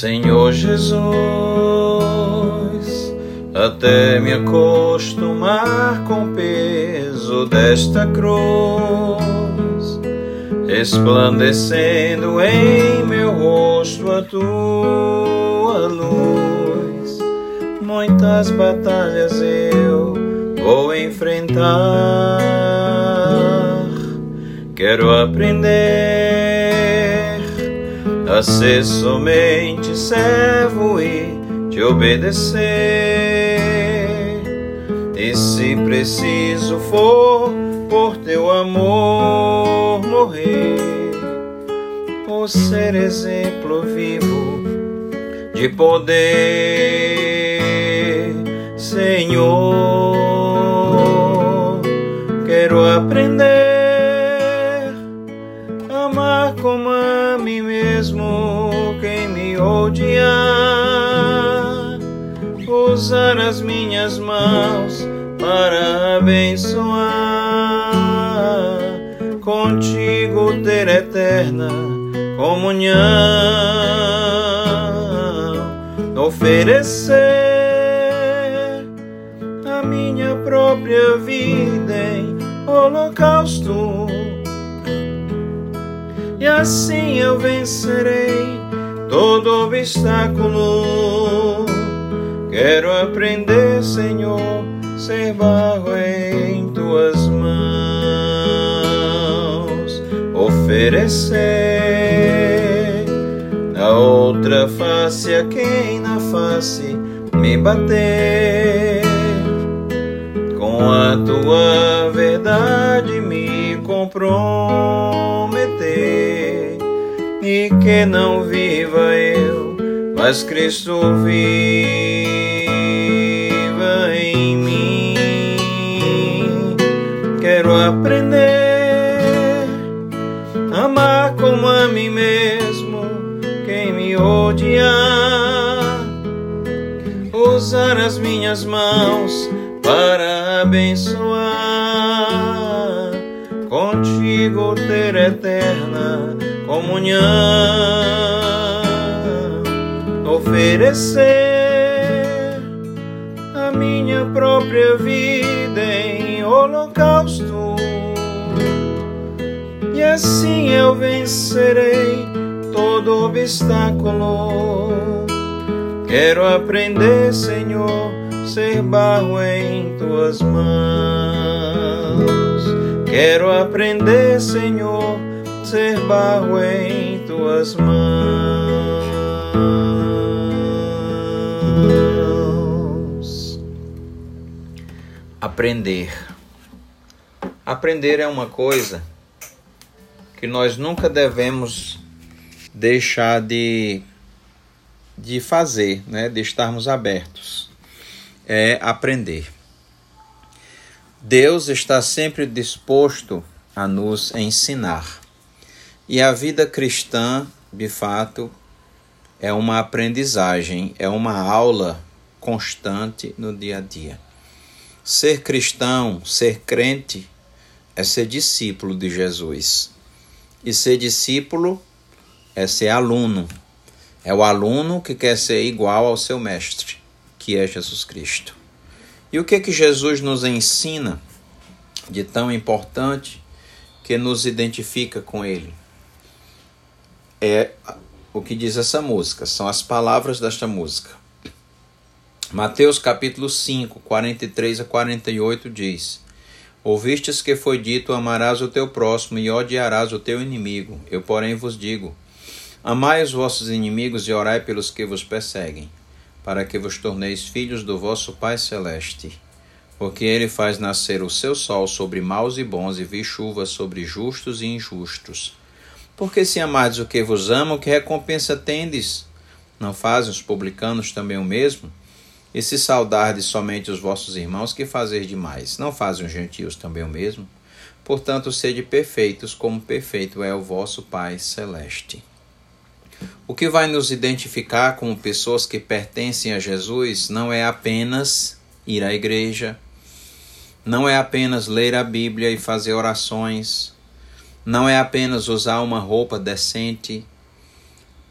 Senhor Jesus, até me acostumar com o peso desta cruz, resplandecendo em meu rosto a tua luz. Muitas batalhas eu vou enfrentar, quero aprender ser somente servo e te obedecer. E se preciso for por teu amor morrer, por ser exemplo vivo de poder, Senhor, usar as minhas mãos para abençoar, contigo ter eterna comunhão, oferecer a minha própria vida em holocausto. E assim eu vencerei todo obstáculo. Quero aprender, Senhor, ser barro em tuas mãos, oferecer a outra face a quem na face me bater. Com a tua verdade me comprometer. E que não viva eu, mas Cristo viva odiar, usar as minhas mãos para abençoar, contigo ter eterna comunhão, oferecer a minha própria vida em holocausto, e assim eu vencerei todo obstáculo. Quero aprender, Senhor ser barro em tuas mãos. Quero aprender, Senhor, ser barro em tuas mãos. Aprender. Aprender é uma coisa que nós nunca devemos deixar de, de fazer, né? de estarmos abertos é aprender. Deus está sempre disposto a nos ensinar. E a vida cristã, de fato, é uma aprendizagem, é uma aula constante no dia a dia. Ser cristão, ser crente, é ser discípulo de Jesus. E ser discípulo é ser aluno. É o aluno que quer ser igual ao seu mestre que é Jesus Cristo. E o que que Jesus nos ensina de tão importante que nos identifica com ele? É o que diz essa música, são as palavras desta música. Mateus capítulo 5, 43 a 48 diz: Ouvistes que foi dito: Amarás o teu próximo e odiarás o teu inimigo. Eu, porém, vos digo: Amai os vossos inimigos e orai pelos que vos perseguem para que vos torneis filhos do vosso Pai Celeste. Porque ele faz nascer o seu sol sobre maus e bons e vi chuva sobre justos e injustos. Porque se amardes o que vos amo, que recompensa tendes? Não fazem os publicanos também o mesmo? E se saudardes somente os vossos irmãos, que fazer demais? Não fazem os gentios também o mesmo? Portanto, sede perfeitos, como perfeito é o vosso Pai Celeste. O que vai nos identificar como pessoas que pertencem a Jesus não é apenas ir à igreja, não é apenas ler a Bíblia e fazer orações, não é apenas usar uma roupa decente,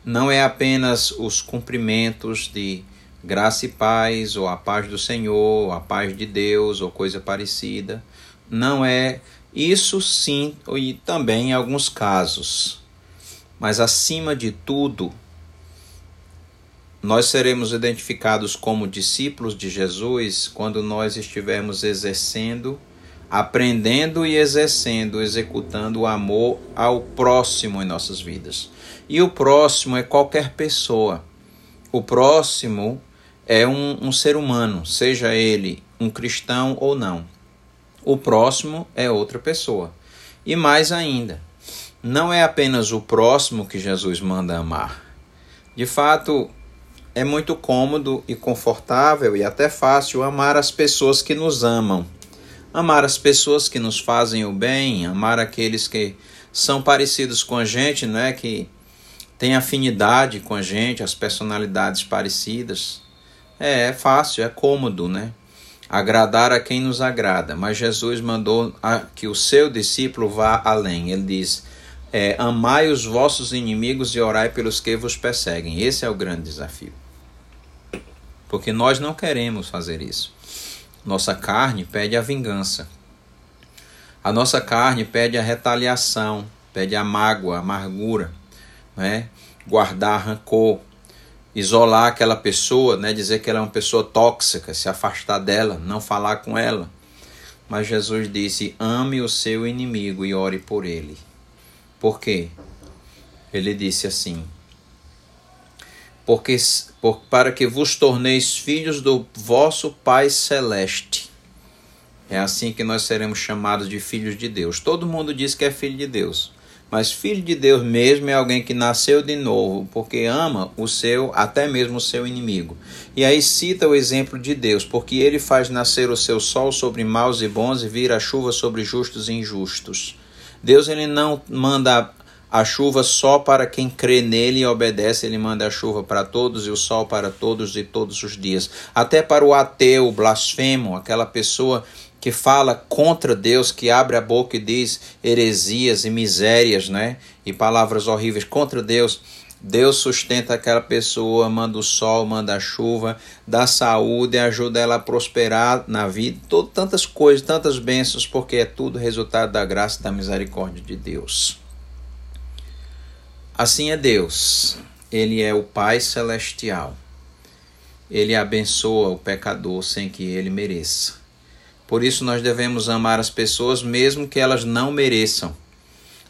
não é apenas os cumprimentos de graça e paz, ou a paz do Senhor, a paz de Deus, ou coisa parecida. Não é isso sim, e também em alguns casos. Mas acima de tudo, nós seremos identificados como discípulos de Jesus quando nós estivermos exercendo, aprendendo e exercendo, executando o amor ao próximo em nossas vidas. E o próximo é qualquer pessoa. O próximo é um, um ser humano, seja ele um cristão ou não. O próximo é outra pessoa. E mais ainda, não é apenas o próximo que Jesus manda amar. De fato, é muito cômodo e confortável e até fácil amar as pessoas que nos amam. Amar as pessoas que nos fazem o bem, amar aqueles que são parecidos com a gente, não é que têm afinidade com a gente, as personalidades parecidas. É, é fácil, é cômodo, né? Agradar a quem nos agrada. Mas Jesus mandou que o seu discípulo vá além. Ele diz: é, Amai os vossos inimigos e orai pelos que vos perseguem. Esse é o grande desafio. Porque nós não queremos fazer isso. Nossa carne pede a vingança. A nossa carne pede a retaliação, pede a mágoa, a amargura, né? guardar rancor, isolar aquela pessoa, né, dizer que ela é uma pessoa tóxica, se afastar dela, não falar com ela. Mas Jesus disse: ame o seu inimigo e ore por ele. Por quê? Ele disse assim: porque por, para que vos torneis filhos do vosso Pai celeste. É assim que nós seremos chamados de filhos de Deus. Todo mundo diz que é filho de Deus. Mas filho de Deus mesmo é alguém que nasceu de novo, porque ama o seu, até mesmo o seu inimigo. E aí cita o exemplo de Deus, porque ele faz nascer o seu sol sobre maus e bons e vira a chuva sobre justos e injustos. Deus ele não manda a chuva só para quem crê nele e obedece, ele manda a chuva para todos e o sol para todos e todos os dias. Até para o ateu, o blasfemo, aquela pessoa que fala contra Deus, que abre a boca e diz heresias e misérias, né? E palavras horríveis contra Deus. Deus sustenta aquela pessoa, manda o sol, manda a chuva, dá saúde, ajuda ela a prosperar na vida, todo, tantas coisas, tantas bênçãos, porque é tudo resultado da graça e da misericórdia de Deus. Assim é Deus, Ele é o Pai Celestial. Ele abençoa o pecador sem que ele mereça. Por isso nós devemos amar as pessoas mesmo que elas não mereçam.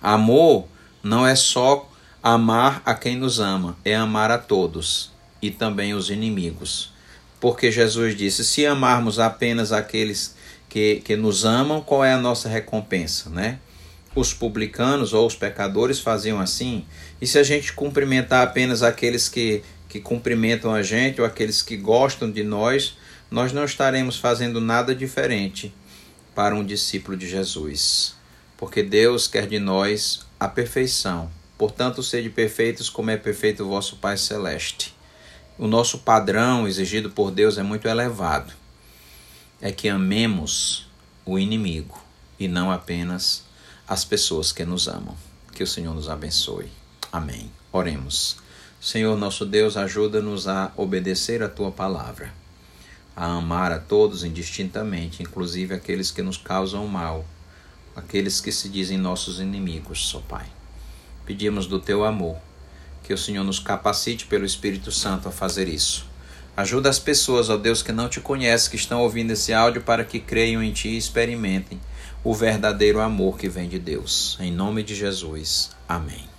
Amor não é só amar a quem nos ama, é amar a todos e também os inimigos. Porque Jesus disse: se amarmos apenas aqueles que, que nos amam, qual é a nossa recompensa, né? Os publicanos ou os pecadores faziam assim, e se a gente cumprimentar apenas aqueles que, que cumprimentam a gente ou aqueles que gostam de nós, nós não estaremos fazendo nada diferente para um discípulo de Jesus, porque Deus quer de nós a perfeição. Portanto, sede perfeitos como é perfeito o vosso Pai Celeste. O nosso padrão exigido por Deus é muito elevado. É que amemos o inimigo e não apenas as pessoas que nos amam. Que o Senhor nos abençoe. Amém. Oremos. Senhor nosso Deus, ajuda-nos a obedecer a tua palavra a amar a todos indistintamente, inclusive aqueles que nos causam mal, aqueles que se dizem nossos inimigos, só Pai. Pedimos do teu amor que o Senhor nos capacite pelo Espírito Santo a fazer isso. Ajuda as pessoas, ó Deus, que não te conhecem, que estão ouvindo esse áudio, para que creiam em ti e experimentem o verdadeiro amor que vem de Deus. Em nome de Jesus. Amém.